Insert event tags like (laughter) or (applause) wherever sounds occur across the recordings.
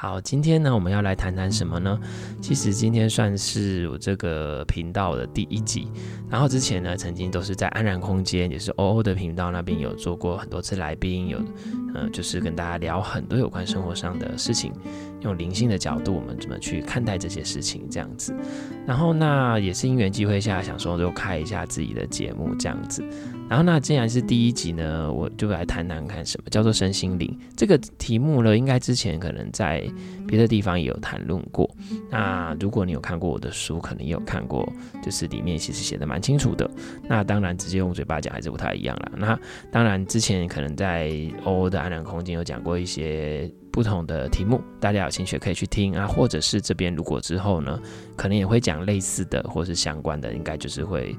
好，今天呢，我们要来谈谈什么呢？其实今天算是我这个频道的第一集。然后之前呢，曾经都是在安然空间，也是 OO 的频道那边有做过很多次来宾，有，呃，就是跟大家聊很多有关生活上的事情，用灵性的角度，我们怎么去看待这些事情，这样子。然后那也是因缘机会下，想说就开一下自己的节目，这样子。然后那既然是第一集呢，我就来谈谈看什么叫做身心灵这个题目呢？应该之前可能在别的地方也有谈论过。那如果你有看过我的书，可能也有看过，就是里面其实写的蛮清楚的。那当然直接用嘴巴讲还是不太一样啦。那当然之前可能在 OO 的安然空间有讲过一些不同的题目，大家有兴趣可以去听啊，或者是这边如果之后呢，可能也会讲类似的或是相关的，应该就是会。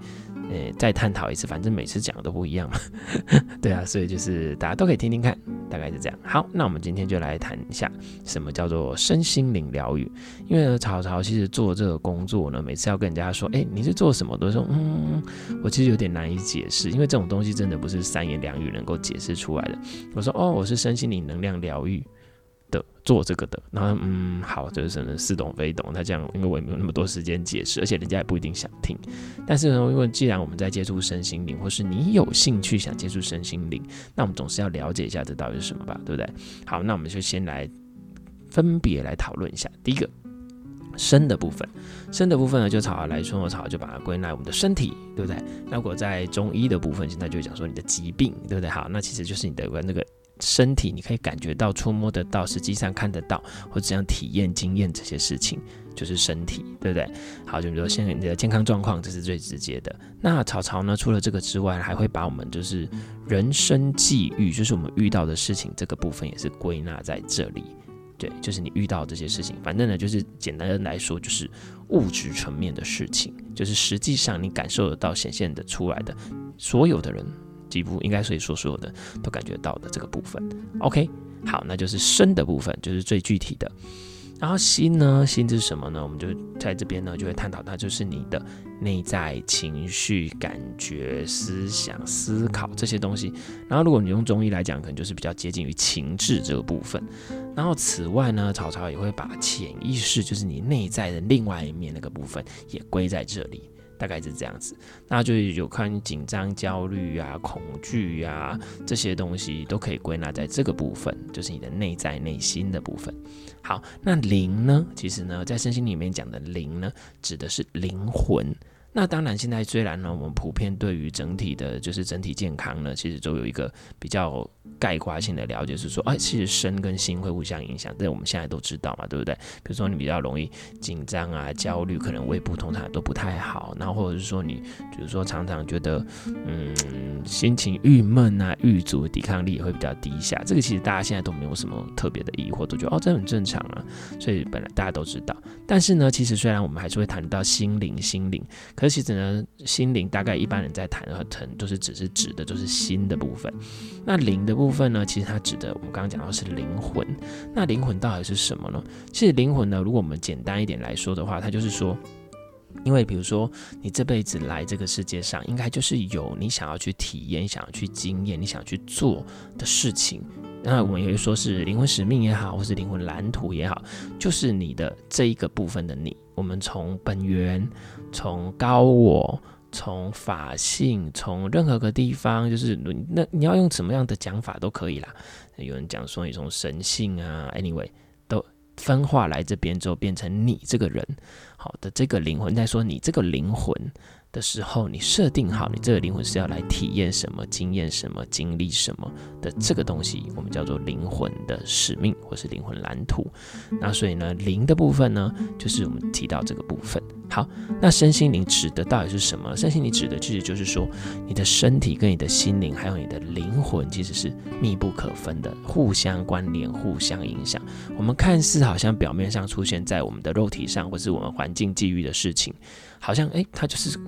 诶，再探讨一次，反正每次讲的都不一样嘛，(laughs) 对啊，所以就是大家都可以听听看，大概是这样。好，那我们今天就来谈一下什么叫做身心灵疗愈。因为呢，曹操其实做这个工作呢，每次要跟人家说，诶，你是做什么？都说，嗯，我其实有点难以解释，因为这种东西真的不是三言两语能够解释出来的。我说，哦，我是身心灵能量疗愈。的做这个的，然后嗯，好，就是什么似懂非懂。他这样，因为我也没有那么多时间解释，而且人家也不一定想听。但是呢，因为既然我们在接触身心灵，或是你有兴趣想接触身心灵，那我们总是要了解一下这到底是什么吧，对不对？好，那我们就先来分别来讨论一下。第一个，身的部分，身的部分呢，就草来说，草就把它归纳我们的身体，对不对？那如果在中医的部分，现在就讲说你的疾病，对不对？好，那其实就是你的那个。身体你可以感觉到、触摸得到、实际上看得到，或者这样体验、经验这些事情，就是身体，对不对？好，就比如说现在你的健康状况，这是最直接的。那草草呢，除了这个之外，还会把我们就是人生际遇，就是我们遇到的事情这个部分，也是归纳在这里。对，就是你遇到这些事情，反正呢，就是简单的来说，就是物质层面的事情，就是实际上你感受得到、显现得出来的，所有的人。几乎应该所以说所有的都感觉到的这个部分，OK，好，那就是身的部分，就是最具体的。然后心呢？心是什么呢？我们就在这边呢就会探讨它，就是你的内在情绪、感觉、思想、思考这些东西。然后如果你用中医来讲，可能就是比较接近于情志这个部分。然后此外呢，曹操也会把潜意识，就是你内在的另外一面那个部分，也归在这里。大概是这样子，那就有看紧张、焦虑啊、恐惧啊这些东西都可以归纳在这个部分，就是你的内在内心的部分。好，那灵呢？其实呢，在身心里面讲的灵呢，指的是灵魂。那当然，现在虽然呢，我们普遍对于整体的，就是整体健康呢，其实都有一个比较概括性的了解，是说，哎，其实身跟心会互相影响，这我们现在都知道嘛，对不对？比如说你比较容易紧张啊、焦虑，可能胃部通常都不太好，然后或者是说你，比如说常常觉得，嗯，心情郁闷啊、郁卒，抵抗力也会比较低下。这个其实大家现在都没有什么特别的疑惑，都觉得哦，这很正常啊。所以本来大家都知道，但是呢，其实虽然我们还是会谈到心灵，心灵。可是其实呢，心灵大概一般人在谈和谈都是只是指的都是心的部分。那灵的部分呢，其实它指的我们刚刚讲到是灵魂。那灵魂到底是什么呢？其实灵魂呢，如果我们简单一点来说的话，它就是说，因为比如说你这辈子来这个世界上，应该就是有你想要去体验、想要去经验、你想去做的事情。那我们也会说是灵魂使命也好，或是灵魂蓝图也好，就是你的这一个部分的你。我们从本源，从高我，从法性，从任何个地方，就是那你要用什么样的讲法都可以啦。有人讲说你从神性啊，anyway 都分化来这边之后，变成你这个人，好的这个灵魂。再说你这个灵魂。的时候，你设定好你这个灵魂是要来体验什么、经验什么、经历什么的这个东西，我们叫做灵魂的使命或是灵魂蓝图。那所以呢，灵的部分呢，就是我们提到这个部分。好，那身心灵指的到底是什么？身心灵指的其实就是说，你的身体跟你的心灵还有你的灵魂其实是密不可分的，互相关联、互相影响。我们看似好像表面上出现在我们的肉体上，或是我们环境际遇的事情，好像诶，它就是。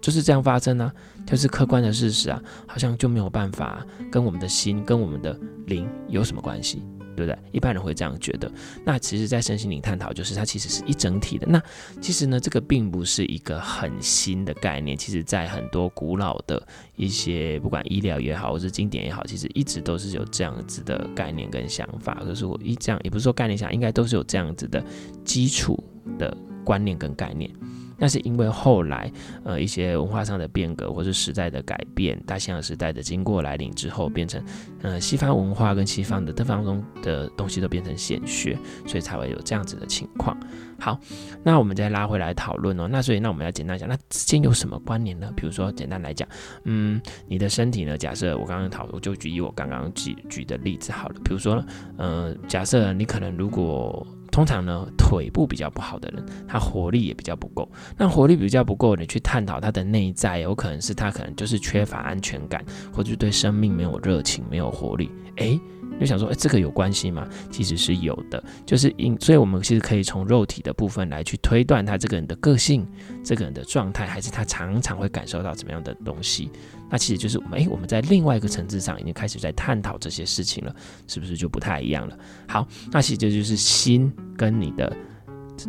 就是这样发生啊，就是客观的事实啊，好像就没有办法跟我们的心、跟我们的灵有什么关系。对不对？一般人会这样觉得。那其实，在身心灵探讨，就是它其实是一整体的。那其实呢，这个并不是一个很新的概念。其实，在很多古老的一些，不管医疗也好，或是经典也好，其实一直都是有这样子的概念跟想法。可是我一这样，也不是说概念想，应该都是有这样子的基础的观念跟概念。那是因为后来，呃，一些文化上的变革，或是时代的改变，大西洋时代的经过来临之后，变成，呃，西方文化跟西方的东方中的东西都变成显学，所以才会有这样子的情况。好，那我们再拉回来讨论哦。那所以，那我们要简单讲，那之间有什么关联呢？比如说，简单来讲，嗯，你的身体呢？假设我刚刚讨论，就举以我刚刚举举的例子好了。比如说，呃，假设你可能如果。通常呢，腿部比较不好的人，他活力也比较不够。那活力比较不够，你去探讨他的内在，有可能是他可能就是缺乏安全感，或者对生命没有热情、没有活力。诶，就想说，诶，这个有关系吗？其实是有的，就是因，所以我们其实可以从肉体的部分来去推断他这个人的个性、这个人的状态，还是他常常会感受到怎么样的东西。那其实就是我们诶，我们在另外一个层次上已经开始在探讨这些事情了，是不是就不太一样了？好，那其实这就是心跟你的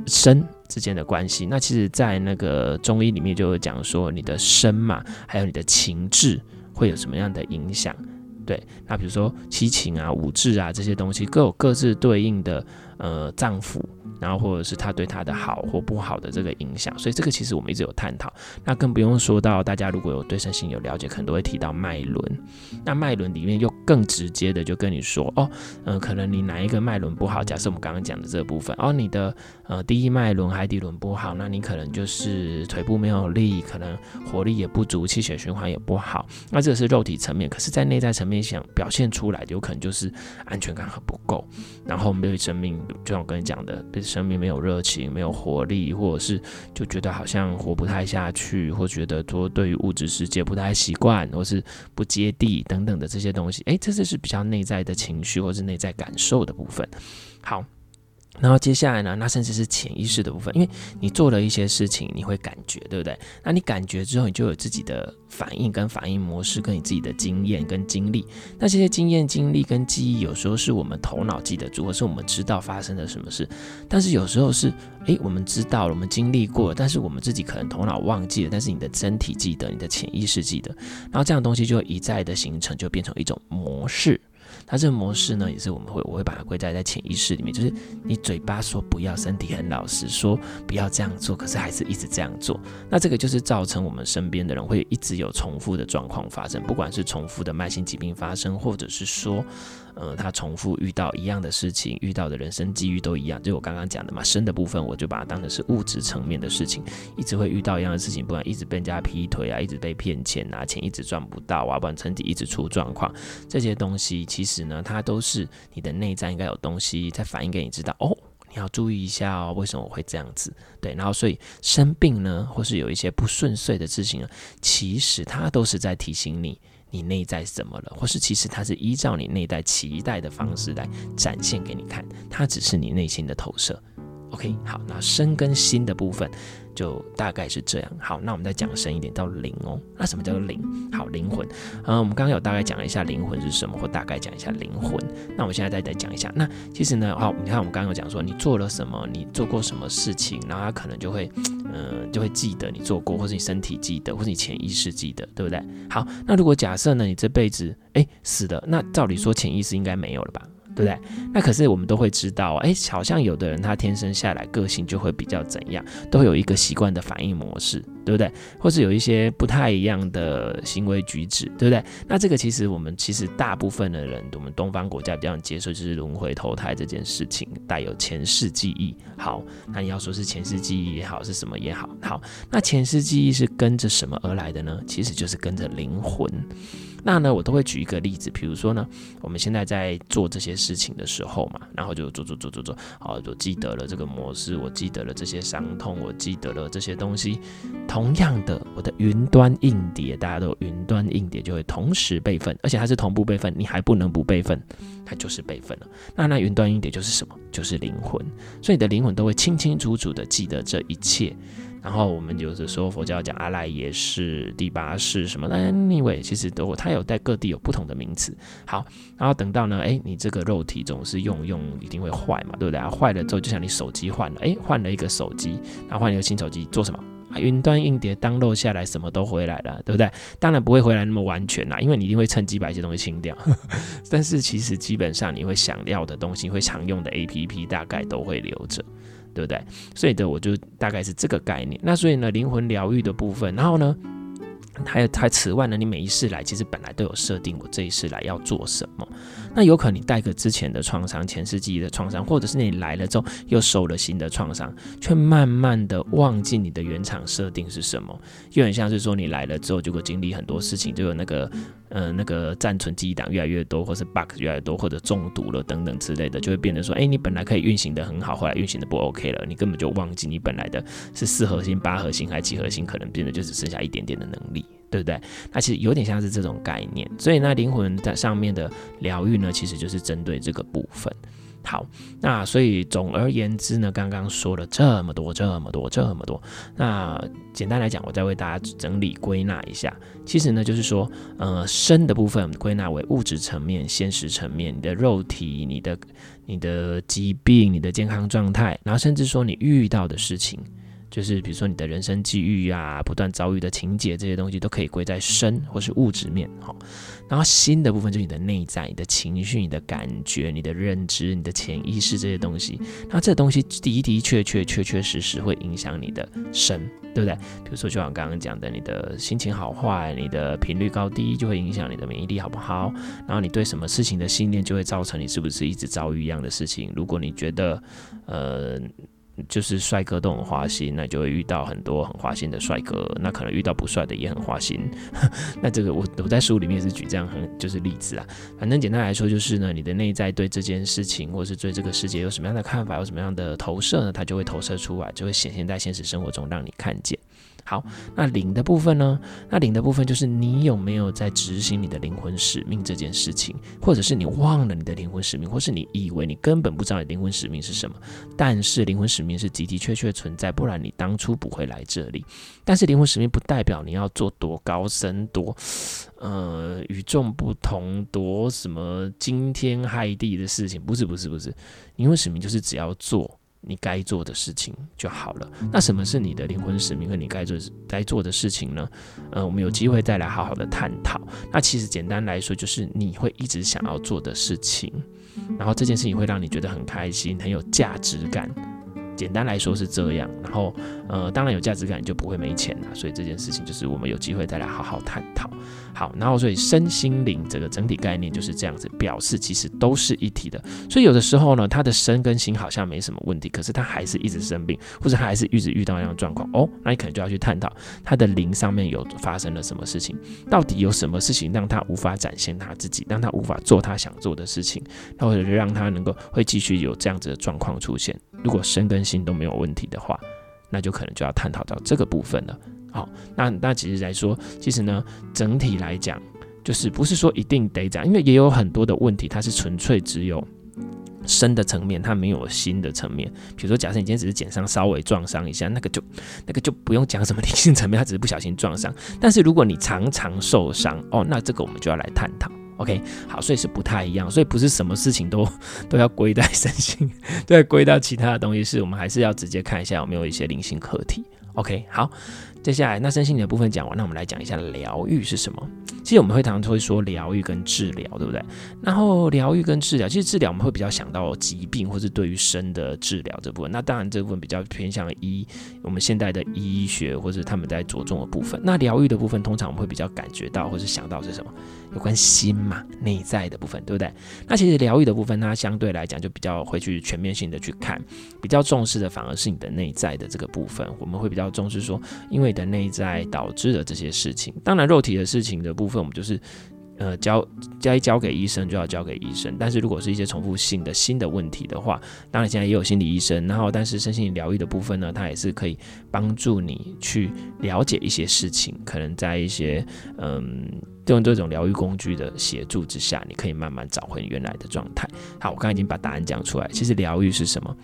身之间的关系。那其实，在那个中医里面就有讲说，你的身嘛，还有你的情志会有什么样的影响？对，那比如说七情啊、五志啊这些东西，各有各自对应的呃脏腑。然后或者是他对他的好或不好的这个影响，所以这个其实我们一直有探讨。那更不用说到大家如果有对身心有了解，可能都会提到脉轮。那脉轮里面又更直接的就跟你说，哦，嗯、可能你哪一个脉轮不好？假设我们刚刚讲的这部分，哦，你的呃第一脉轮、海底轮不好，那你可能就是腿部没有力，可能活力也不足，气血循环也不好。那这个是肉体层面，可是在内在层面想表现出来，有可能就是安全感很不够，然后没有生命，就像我跟你讲的。生命没有热情，没有活力，或者是就觉得好像活不太下去，或觉得说对于物质世界不太习惯，或是不接地等等的这些东西，诶，这就是比较内在的情绪或是内在感受的部分。好。然后接下来呢，那甚至是潜意识的部分，因为你做了一些事情，你会感觉，对不对？那你感觉之后，你就有自己的反应跟反应模式，跟你自己的经验跟经历。那这些经验、经历跟记忆，有时候是我们头脑记得住，或是我们知道发生了什么事。但是有时候是，诶，我们知道了，我们经历过，但是我们自己可能头脑忘记了，但是你的身体记得，你的潜意识记得。然后这样东西就一再的形成，就变成一种模式。它这个模式呢，也是我们会，我会把它归在在潜意识里面，就是你嘴巴说不要，身体很老实说不要这样做，可是还是一直这样做。那这个就是造成我们身边的人会一直有重复的状况发生，不管是重复的慢性疾病发生，或者是说。呃，他重复遇到一样的事情，遇到的人生机遇都一样，就我刚刚讲的嘛，生的部分我就把它当成是物质层面的事情，一直会遇到一样的事情，不然一直被人家劈腿啊，一直被骗钱啊，钱一直赚不到啊，不然身体一直出状况，这些东西其实呢，它都是你的内在应该有东西在反映给你知道，哦，你要注意一下哦，为什么我会这样子？对，然后所以生病呢，或是有一些不顺遂的事情呢，其实它都是在提醒你。你内在怎么了？或是其实它是依照你内在期待的方式来展现给你看，它只是你内心的投射。OK，好，那身跟心的部分。就大概是这样。好，那我们再讲深一点，到灵哦。那什么叫做灵？好，灵魂。嗯，我们刚刚有大概讲了一下灵魂是什么，或大概讲一下灵魂。那我们现在再再讲一下。那其实呢，好，你看我们刚刚有讲说你做了什么，你做过什么事情，然后他可能就会，嗯，就会记得你做过，或是你身体记得，或是你潜意识记得，对不对？好，那如果假设呢，你这辈子哎死了，那照理说潜意识应该没有了吧？对不对？那可是我们都会知道，哎，好像有的人他天生下来个性就会比较怎样，都会有一个习惯的反应模式，对不对？或是有一些不太一样的行为举止，对不对？那这个其实我们其实大部分的人，我们东方国家比较接受就是轮回投胎这件事情，带有前世记忆。好，那你要说是前世记忆也好，是什么也好，好，那前世记忆是跟着什么而来的呢？其实就是跟着灵魂。那呢，我都会举一个例子，比如说呢，我们现在在做这些事情的时候嘛，然后就做做做做做，好，就记得了这个模式，我记得了这些伤痛，我记得了这些东西，同样的，我的云端硬碟，大家都云端硬碟就会同时备份，而且它是同步备份，你还不能不备份，它就是备份了。那那云端硬碟就是什么？就是灵魂，所以你的灵魂都会清清楚楚的记得这一切。然后我们有的说佛教讲阿赖耶识、第八识什么的，anyway，其实都它有在各地有不同的名词。好，然后等到呢，哎，你这个肉体总是用用一定会坏嘛，对不对？坏了之后，就像你手机换了，哎，换了一个手机，然后换了一个新手机做什么？云端硬碟 download 下来，什么都回来了，对不对？当然不会回来那么完全啦，因为你一定会趁机把一些东西清掉。(laughs) 但是其实基本上你会想要的东西，会常用的 APP 大概都会留着。对不对？所以的我就大概是这个概念。那所以呢，灵魂疗愈的部分，然后呢，还有还此外呢，你每一次来其实本来都有设定，我这一次来要做什么。那有可能你带个之前的创伤、前世记忆的创伤，或者是你来了之后又受了新的创伤，却慢慢的忘记你的原厂设定是什么，又很像是说你来了之后就会经历很多事情，就有那个。呃，那个暂存记忆档越来越多，或是 bug 越来越多，或者中毒了等等之类的，就会变得说，哎，你本来可以运行的很好，后来运行的不 OK 了，你根本就忘记你本来的是四核心、八核心还是几核心，可能变得就只剩下一点点的能力，对不对？那其实有点像是这种概念，所以那灵魂在上面的疗愈呢，其实就是针对这个部分。好，那所以总而言之呢，刚刚说了这么多、这么多、这么多，那简单来讲，我再为大家整理归纳一下。其实呢，就是说，呃，身的部分归纳为物质层面、现实层面，你的肉体、你的、你的疾病、你的健康状态，然后甚至说你遇到的事情。就是比如说你的人生际遇啊，不断遭遇的情节，这些东西都可以归在身或是物质面，好。然后心的部分就是你的内在、你的情绪、你的感觉、你的认知、你的潜意识这些东西。那这东西的的确确、确确实实会影响你的身，对不对？比如说就像刚刚讲的，你的心情好坏、你的频率高低，就会影响你的免疫力好不好。然后你对什么事情的信念，就会造成你是不是一直遭遇一样的事情。如果你觉得，呃。就是帅哥都很花心，那就会遇到很多很花心的帅哥，那可能遇到不帅的也很花心。(laughs) 那这个我我在书里面也是举这样很就是例子啊。反正简单来说就是呢，你的内在对这件事情或是对这个世界有什么样的看法，有什么样的投射呢？它就会投射出来，就会显现在现实生活中让你看见。好，那灵的部分呢？那灵的部分就是你有没有在执行你的灵魂使命这件事情，或者是你忘了你的灵魂使命，或是你以为你根本不知道你灵魂使命是什么？但是灵魂使命是的的确确存在，不然你当初不会来这里。但是灵魂使命不代表你要做多高深、多呃与众不同、多什么惊天骇地的事情，不是，不是，不是。灵魂使命就是只要做。你该做的事情就好了。那什么是你的灵魂使命和你该做该做的事情呢？呃，我们有机会再来好好的探讨。那其实简单来说，就是你会一直想要做的事情，然后这件事情会让你觉得很开心、很有价值感。简单来说是这样。然后，呃，当然有价值感，就不会没钱了。所以这件事情就是我们有机会再来好好探讨。好，然后所以身心灵这个整体概念就是这样子，表示其实都是一体的。所以有的时候呢，他的身跟心好像没什么问题，可是他还是一直生病，或者他还是一直遇到一样状况哦，那你可能就要去探讨他的灵上面有发生了什么事情，到底有什么事情让他无法展现他自己，让他无法做他想做的事情，或者是让他能够会继续有这样子的状况出现。如果身跟心都没有问题的话，那就可能就要探讨到这个部分了。好，那那其实来说，其实呢，整体来讲，就是不是说一定得这样，因为也有很多的问题，它是纯粹只有身的层面，它没有心的层面。比如说，假设你今天只是肩上稍微撞伤一下，那个就那个就不用讲什么理性层面，它只是不小心撞伤。但是如果你常常受伤，哦，那这个我们就要来探讨。OK，好，所以是不太一样，所以不是什么事情都都要归在身心，都要归到其他的东西，是我们还是要直接看一下有没有一些灵性课题。OK，好。接下来，那身心灵的部分讲完，那我们来讲一下疗愈是什么。其实我们会常常会说疗愈跟治疗，对不对？然后疗愈跟治疗，其实治疗我们会比较想到疾病，或是对于身的治疗这部分。那当然这部分比较偏向医，我们现代的医学或者他们在着重的部分。那疗愈的部分，通常我们会比较感觉到或是想到是什么？有关心嘛，内在的部分，对不对？那其实疗愈的部分，它相对来讲就比较会去全面性的去看，比较重视的反而是你的内在的这个部分。我们会比较重视说，因为你的内在导致的这些事情，当然肉体的事情的部分，我们就是呃交该交给医生就要交给医生。但是如果是一些重复性的新的问题的话，当然现在也有心理医生。然后，但是身心疗愈的部分呢，它也是可以帮助你去了解一些事情。可能在一些嗯用这种疗愈工具的协助之下，你可以慢慢找回原来的状态。好，我刚刚已经把答案讲出来。其实疗愈是什么？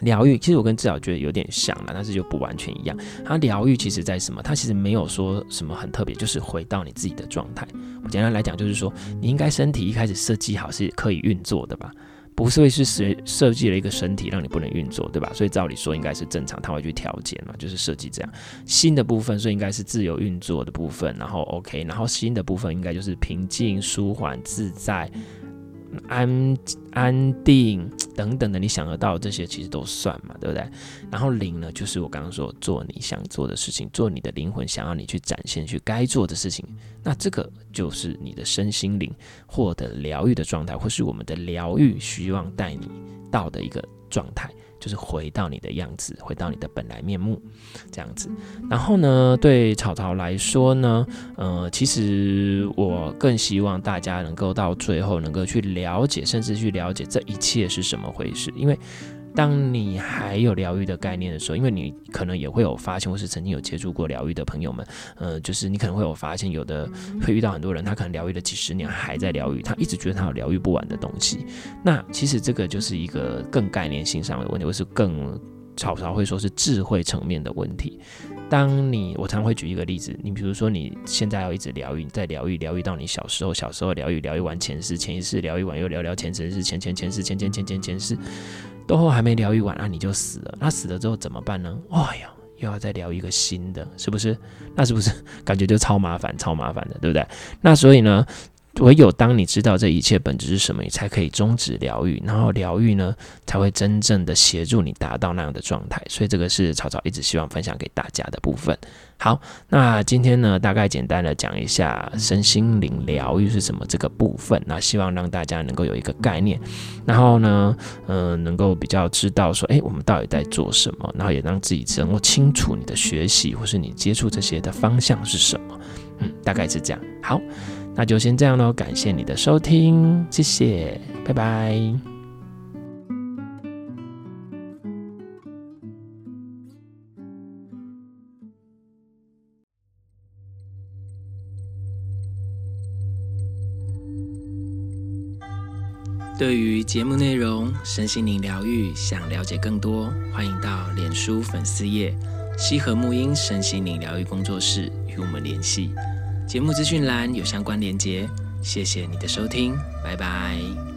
疗愈其实我跟致尧觉得有点像了，但是就不完全一样。它疗愈其实在什么？它其实没有说什么很特别，就是回到你自己的状态。我简单来讲，就是说你应该身体一开始设计好是可以运作的吧？不是会是设设计了一个身体让你不能运作，对吧？所以照理说应该是正常，它会去调节嘛，就是设计这样。新的部分所以应该是自由运作的部分，然后 OK，然后新的部分应该就是平静、舒缓、自在。安安定 (tsk) 等等的，你想得到这些其实都算嘛，对不对？然后灵呢，就是我刚刚说做你想做的事情，做你的灵魂想要你去展现去该做的事情，那这个就是你的身心灵获得疗愈的状态，或是我们的疗愈希望带你到的一个状态。就是回到你的样子，回到你的本来面目，这样子。然后呢，对草草来说呢，呃，其实我更希望大家能够到最后能够去了解，甚至去了解这一切是什么回事，因为。当你还有疗愈的概念的时候，因为你可能也会有发现，或是曾经有接触过疗愈的朋友们，呃，就是你可能会有发现，有的会遇到很多人，他可能疗愈了几十年还在疗愈，他一直觉得他有疗愈不完的东西。那其实这个就是一个更概念性上的问题，或是更草草会说是智慧层面的问题。当你我常会举一个例子，你比如说你现在要一直疗愈，在疗愈疗愈到你小时候，小时候疗愈疗愈完前世，前一世疗愈完又聊聊前世，前前前世，前前前前前世。都还没疗愈完，那、你就死了。那死了之后怎么办呢？哎呀，又要再疗一个新的，是不是？那是不是 (laughs) 感觉就超麻烦、超麻烦的，对不对？那所以呢？唯有当你知道这一切本质是什么，你才可以终止疗愈，然后疗愈呢才会真正的协助你达到那样的状态。所以这个是草草一直希望分享给大家的部分。好，那今天呢，大概简单的讲一下身心灵疗愈是什么这个部分，那希望让大家能够有一个概念，然后呢，嗯、能够比较知道说，哎，我们到底在做什么，然后也让自己能够清楚你的学习或是你接触这些的方向是什么。嗯，大概是这样。好。那就先这样喽，感谢你的收听，谢谢，拜拜。对于节目内容、身心灵疗愈，想了解更多，欢迎到脸书粉丝页“西和沐音身心灵疗愈工作室”与我们联系。节目资讯栏有相关连接，谢谢你的收听，拜拜。